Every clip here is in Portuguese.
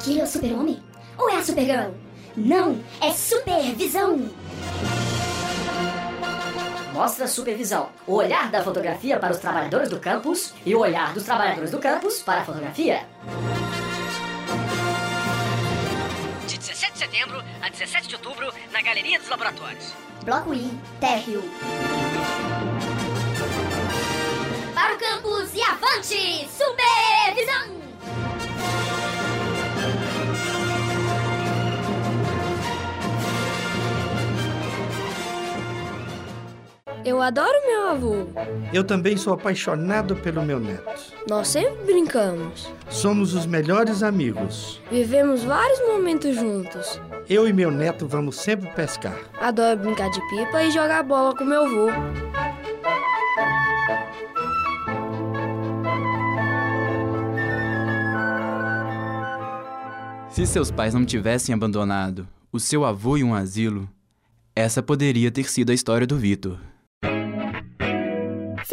Aquele é o super-homem? Ou é a Supergirl? Não, é supervisão! Mostra supervisão. O olhar da fotografia para os trabalhadores do campus e o olhar dos trabalhadores do campus para a fotografia. De 17 de setembro a 17 de outubro, na Galeria dos Laboratórios. Bloco I, térreo. Eu adoro meu avô. Eu também sou apaixonado pelo meu neto. Nós sempre brincamos. Somos os melhores amigos. Vivemos vários momentos juntos. Eu e meu neto vamos sempre pescar. Adoro brincar de pipa e jogar bola com meu avô. Se seus pais não tivessem abandonado o seu avô em um asilo, essa poderia ter sido a história do Vitor.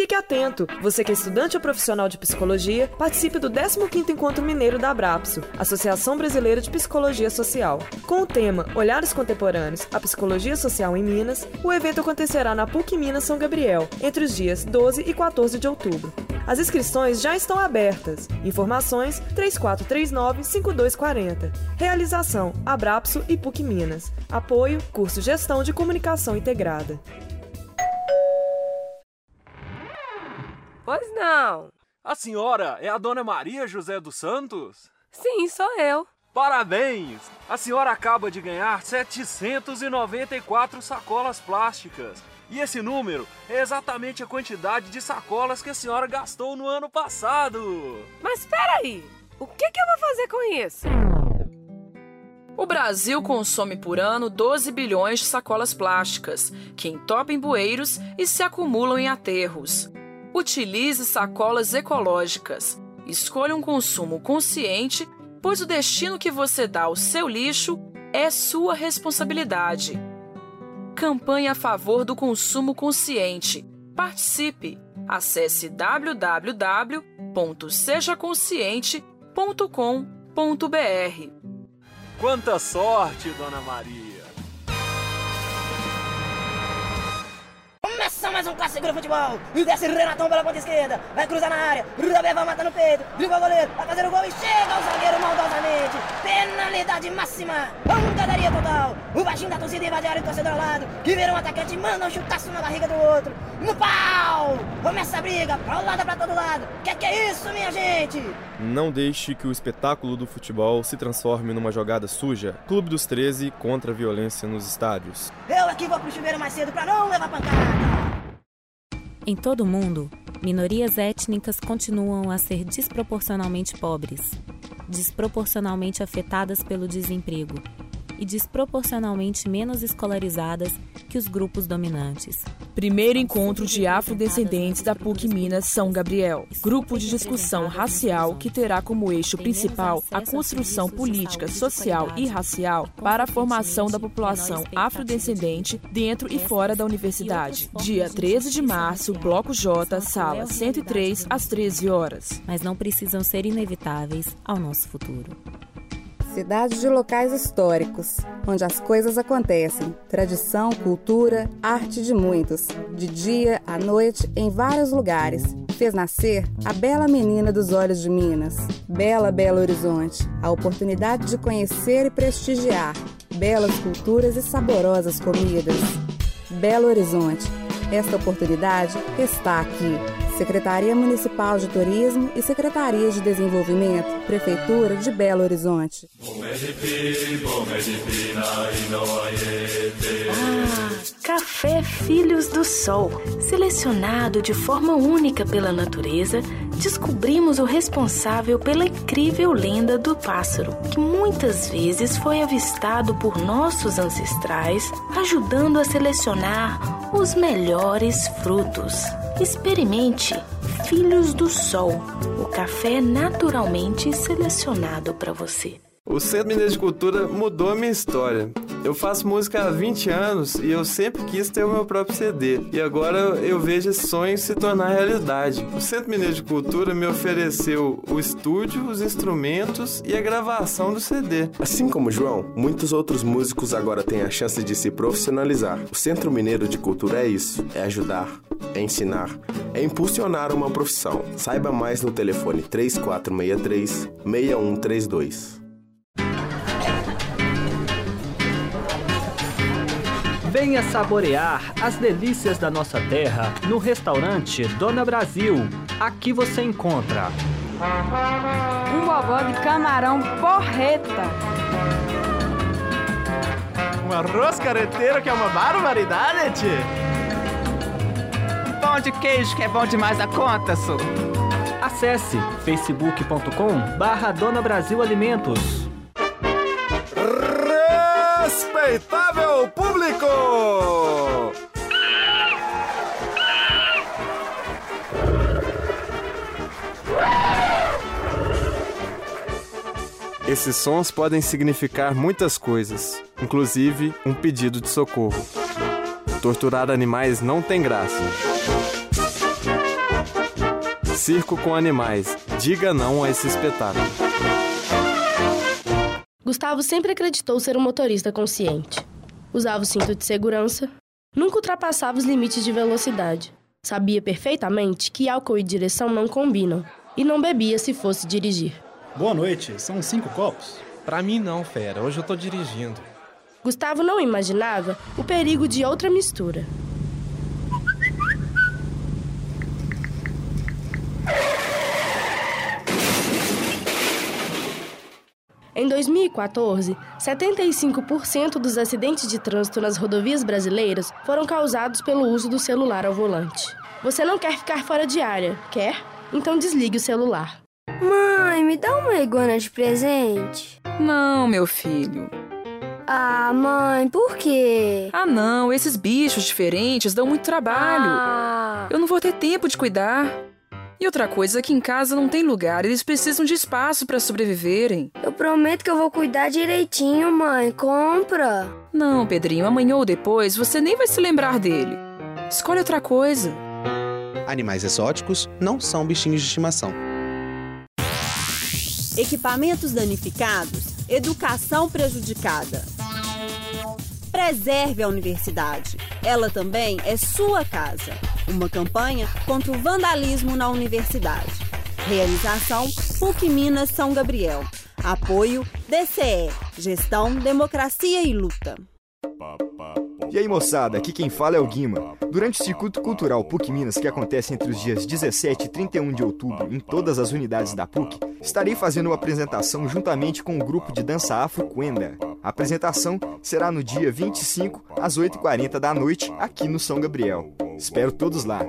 Fique atento! Você que é estudante ou profissional de psicologia, participe do 15º Encontro Mineiro da Abrapso, Associação Brasileira de Psicologia Social. Com o tema Olhares Contemporâneos, a Psicologia Social em Minas, o evento acontecerá na PUC Minas São Gabriel, entre os dias 12 e 14 de outubro. As inscrições já estão abertas. Informações 3439-5240. Realização Abrapso e PUC Minas. Apoio Curso Gestão de Comunicação Integrada. Pois não. A senhora é a dona Maria José dos Santos? Sim, sou eu. Parabéns! A senhora acaba de ganhar 794 sacolas plásticas. E esse número é exatamente a quantidade de sacolas que a senhora gastou no ano passado. Mas espera aí, o que, que eu vou fazer com isso? O Brasil consome por ano 12 bilhões de sacolas plásticas, que entopem bueiros e se acumulam em aterros. Utilize sacolas ecológicas. Escolha um consumo consciente, pois o destino que você dá ao seu lixo é sua responsabilidade. Campanha a favor do consumo consciente. Participe! Acesse www.sejaconsciente.com.br. Quanta sorte, dona Maria! Começa mais um clássico do futebol. E desce Renatão pela ponta esquerda. Vai cruzar na área. Rudabé vai matar no peito. Dribla o goleiro. Vai fazer o gol e chega o zagueiro maldosamente. Penalidade máxima. Pancadaria total. O baixinho da torcida invade a área do torcedor ao lado. Que vira um atacante e manda um chutaço na barriga do outro. No pau. Começa a briga. Pra um lado pra todo lado. Que que é isso, minha gente? Não deixe que o espetáculo do futebol se transforme numa jogada suja. Clube dos 13 contra a violência nos estádios. Eu aqui vou pro chuveiro mais cedo pra não levar pancada. Em todo o mundo, minorias étnicas continuam a ser desproporcionalmente pobres, desproporcionalmente afetadas pelo desemprego e desproporcionalmente menos escolarizadas que os grupos dominantes. Primeiro encontro de afrodescendentes da PUC Minas São Gabriel. Grupo de discussão racial que terá como eixo principal a construção política, social e racial para a formação da população afrodescendente dentro e fora da universidade. Dia 13 de março, Bloco J, sala 103, às 13 horas. Mas não precisam ser inevitáveis ao nosso futuro. Cidade de locais históricos, onde as coisas acontecem. Tradição, cultura, arte de muitos. De dia à noite, em vários lugares. Fez nascer a bela menina dos olhos de Minas. Bela Belo Horizonte. A oportunidade de conhecer e prestigiar. Belas culturas e saborosas comidas. Belo Horizonte. Esta oportunidade está aqui. Secretaria Municipal de Turismo e Secretaria de Desenvolvimento, Prefeitura de Belo Horizonte. Ah, Café Filhos do Sol. Selecionado de forma única pela natureza, descobrimos o responsável pela incrível lenda do pássaro, que muitas vezes foi avistado por nossos ancestrais, ajudando a selecionar os melhores frutos. Experimente Filhos do Sol, o café naturalmente selecionado para você. O Centro Mineiro de Cultura mudou a minha história. Eu faço música há 20 anos e eu sempre quis ter o meu próprio CD. E agora eu vejo esse sonho se tornar realidade. O Centro Mineiro de Cultura me ofereceu o estúdio, os instrumentos e a gravação do CD. Assim como João, muitos outros músicos agora têm a chance de se profissionalizar. O Centro Mineiro de Cultura é isso: é ajudar, é ensinar, é impulsionar uma profissão. Saiba mais no telefone 3463 6132. Venha saborear as delícias da nossa terra no restaurante Dona Brasil. Aqui você encontra um vovó de camarão porreta. Um arroz careteiro que é uma barbaridade, tchê. Pão de queijo que é bom demais da conta, su. Acesse facebook.com barra Dona Brasil Alimentos. Respeitável público! Esses sons podem significar muitas coisas, inclusive um pedido de socorro. Torturar animais não tem graça. Circo com animais. Diga não a esse espetáculo. Gustavo sempre acreditou ser um motorista consciente. Usava o cinto de segurança, nunca ultrapassava os limites de velocidade. Sabia perfeitamente que álcool e direção não combinam e não bebia se fosse dirigir. Boa noite, são cinco copos? Pra mim não, fera, hoje eu tô dirigindo. Gustavo não imaginava o perigo de outra mistura. Em 2014, 75% dos acidentes de trânsito nas rodovias brasileiras foram causados pelo uso do celular ao volante. Você não quer ficar fora de área, quer? Então desligue o celular. Mãe, me dá uma iguana de presente. Não, meu filho. Ah, mãe, por quê? Ah, não, esses bichos diferentes dão muito trabalho. Ah. Eu não vou ter tempo de cuidar. E outra coisa, aqui em casa não tem lugar, eles precisam de espaço para sobreviverem. Eu prometo que eu vou cuidar direitinho, mãe. Compra. Não, Pedrinho, amanhã ou depois você nem vai se lembrar dele. Escolhe outra coisa. Animais exóticos não são bichinhos de estimação. Equipamentos danificados, educação prejudicada. Preserve a universidade. Ela também é sua casa. Uma campanha contra o vandalismo na universidade. Realização PUC Minas São Gabriel. Apoio DCE, Gestão, Democracia e Luta. E aí moçada, aqui quem fala é o Guima. Durante o Circuito Cultural PUC Minas, que acontece entre os dias 17 e 31 de outubro em todas as unidades da PUC, estarei fazendo uma apresentação juntamente com o grupo de dança Afro Quenda. A apresentação será no dia 25 às 8h40 da noite aqui no São Gabriel. Espero todos lá.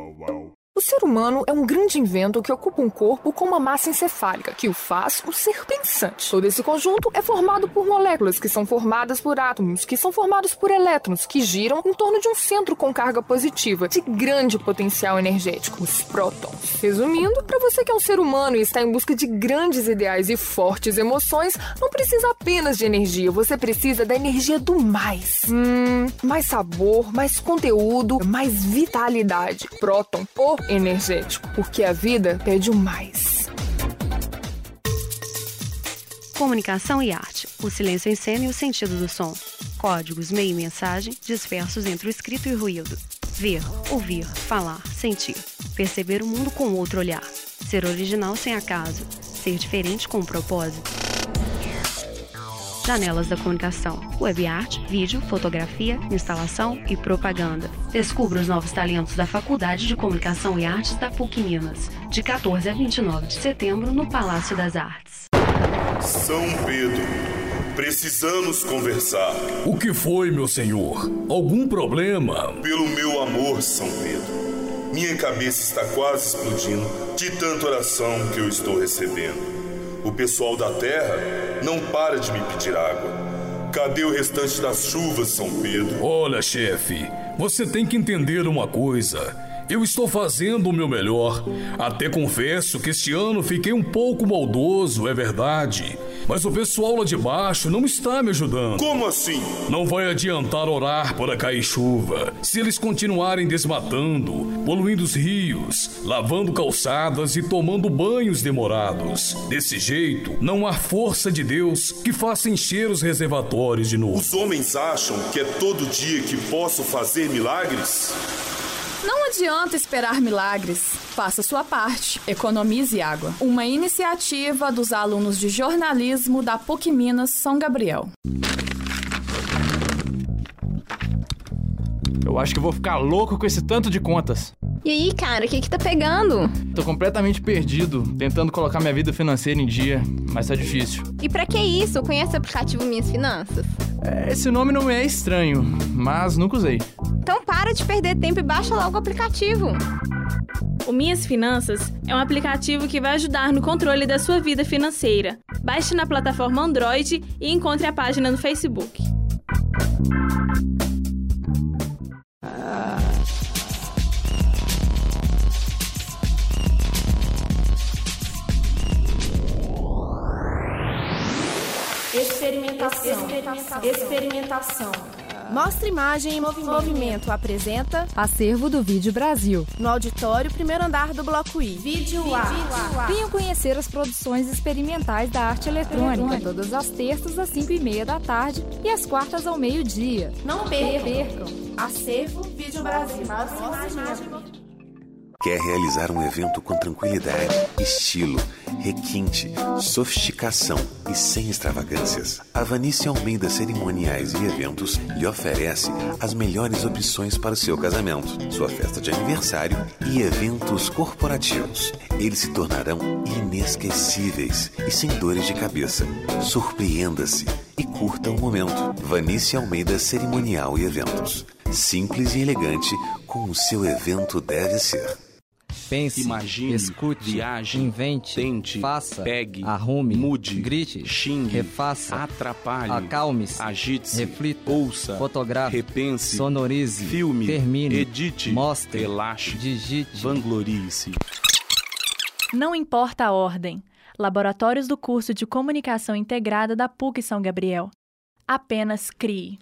O ser humano é um grande invento que ocupa um corpo com uma massa encefálica, que o faz um ser pensante. Todo esse conjunto é formado por moléculas, que são formadas por átomos, que são formados por elétrons, que giram em torno de um centro com carga positiva, de grande potencial energético, os prótons. Resumindo, para você que é um ser humano e está em busca de grandes ideais e fortes emoções, não precisa apenas de energia, você precisa da energia do mais. Hum, mais sabor, mais conteúdo, mais vitalidade. Próton, o energético, porque a vida pede o mais. Comunicação e arte. O silêncio em cena e o sentido do som. Códigos, meio e mensagem, dispersos entre o escrito e o ruído. Ver, ouvir, falar, sentir. Perceber o mundo com outro olhar. Ser original sem acaso. Ser diferente com um propósito. Janelas da Comunicação. Web art, vídeo, fotografia, instalação e propaganda. Descubra os novos talentos da Faculdade de Comunicação e Artes da PUC Minas, de 14 a 29 de setembro, no Palácio das Artes. São Pedro, precisamos conversar. O que foi, meu senhor? Algum problema? Pelo meu amor, São Pedro. Minha cabeça está quase explodindo de tanta oração que eu estou recebendo. O pessoal da terra não para de me pedir água. Cadê o restante das chuvas, São Pedro? Olha, chefe, você tem que entender uma coisa. Eu estou fazendo o meu melhor. Até confesso que este ano fiquei um pouco maldoso, é verdade. Mas o pessoal lá de baixo não está me ajudando. Como assim? Não vai adiantar orar para cair chuva. Se eles continuarem desmatando, poluindo os rios, lavando calçadas e tomando banhos demorados. Desse jeito, não há força de Deus que faça encher os reservatórios de novo. Os homens acham que é todo dia que posso fazer milagres? Não adianta esperar milagres. Faça sua parte. Economize água. Uma iniciativa dos alunos de jornalismo da PUC Minas São Gabriel. Eu acho que vou ficar louco com esse tanto de contas. E aí, cara, o que que tá pegando? Tô completamente perdido, tentando colocar minha vida financeira em dia, mas tá difícil. E para que isso? Conhece o aplicativo Minhas Finanças? É, esse nome não me é estranho, mas nunca usei. Então para de perder tempo e baixa logo o aplicativo. O Minhas Finanças é um aplicativo que vai ajudar no controle da sua vida financeira. Baixe na plataforma Android e encontre a página no Facebook. Experimentação. Experimentação. Experimentação. Mostra Imagem em Movimento. Movimento apresenta Acervo do Vídeo Brasil. No auditório, primeiro andar do Bloco I. Vídeo A. Venham conhecer as produções experimentais da arte eletrônica, todas as terças às 5 e meia da tarde e às quartas ao meio-dia. Não percam. Acervo Vídeo Brasil. Mostra Imagem. Quer realizar um evento com tranquilidade, estilo, requinte, sofisticação e sem extravagâncias? A Vanice Almeida Cerimoniais e Eventos lhe oferece as melhores opções para o seu casamento, sua festa de aniversário e eventos corporativos. Eles se tornarão inesquecíveis e sem dores de cabeça. Surpreenda-se e curta o momento. Vanice Almeida Cerimonial e Eventos. Simples e elegante, como o seu evento deve ser. Pense, Imagine, escute, viaje, invente, tente, faça, pegue, arrume, mude, grite, xingue, refaça, atrapalhe, acalme-se, agite-se, reflita, ouça, fotografe, repense, sonorize, filme, termine, edite, mostre, relaxe, digite, vanglorie-se. Não importa a ordem. Laboratórios do curso de Comunicação Integrada da PUC São Gabriel. Apenas crie.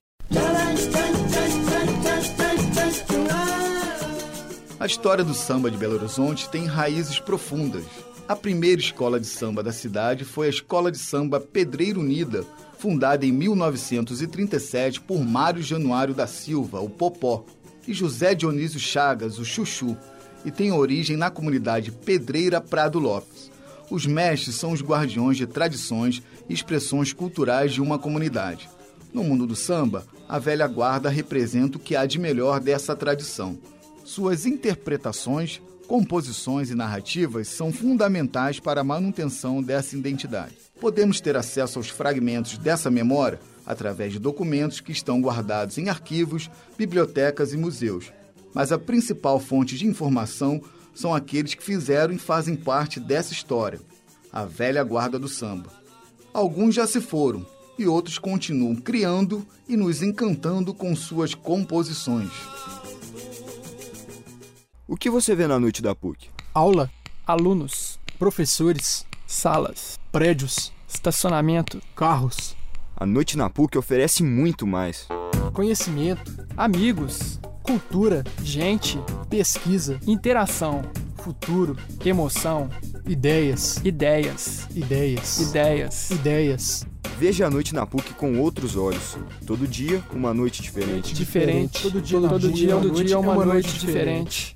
A história do samba de Belo Horizonte tem raízes profundas. A primeira escola de samba da cidade foi a Escola de Samba Pedreiro Unida, fundada em 1937 por Mário Januário da Silva, o Popó, e José Dionísio Chagas, o Chuchu, e tem origem na comunidade Pedreira Prado Lopes. Os mestres são os guardiões de tradições e expressões culturais de uma comunidade. No mundo do samba, a velha guarda representa o que há de melhor dessa tradição. Suas interpretações, composições e narrativas são fundamentais para a manutenção dessa identidade. Podemos ter acesso aos fragmentos dessa memória através de documentos que estão guardados em arquivos, bibliotecas e museus. Mas a principal fonte de informação são aqueles que fizeram e fazem parte dessa história, a velha guarda do samba. Alguns já se foram e outros continuam criando e nos encantando com suas composições. O que você vê na noite da PUC? Aula, alunos, professores, salas, prédios, estacionamento, carros. A noite na PUC oferece muito mais. Conhecimento, amigos, cultura, gente, pesquisa, interação, futuro, emoção, ideias, ideias, ideias, ideias, ideias. Veja a noite na PUC com outros olhos. Todo dia, uma noite diferente. Diferente. Todo dia, todo dia, todo dia é uma, noite, diferente.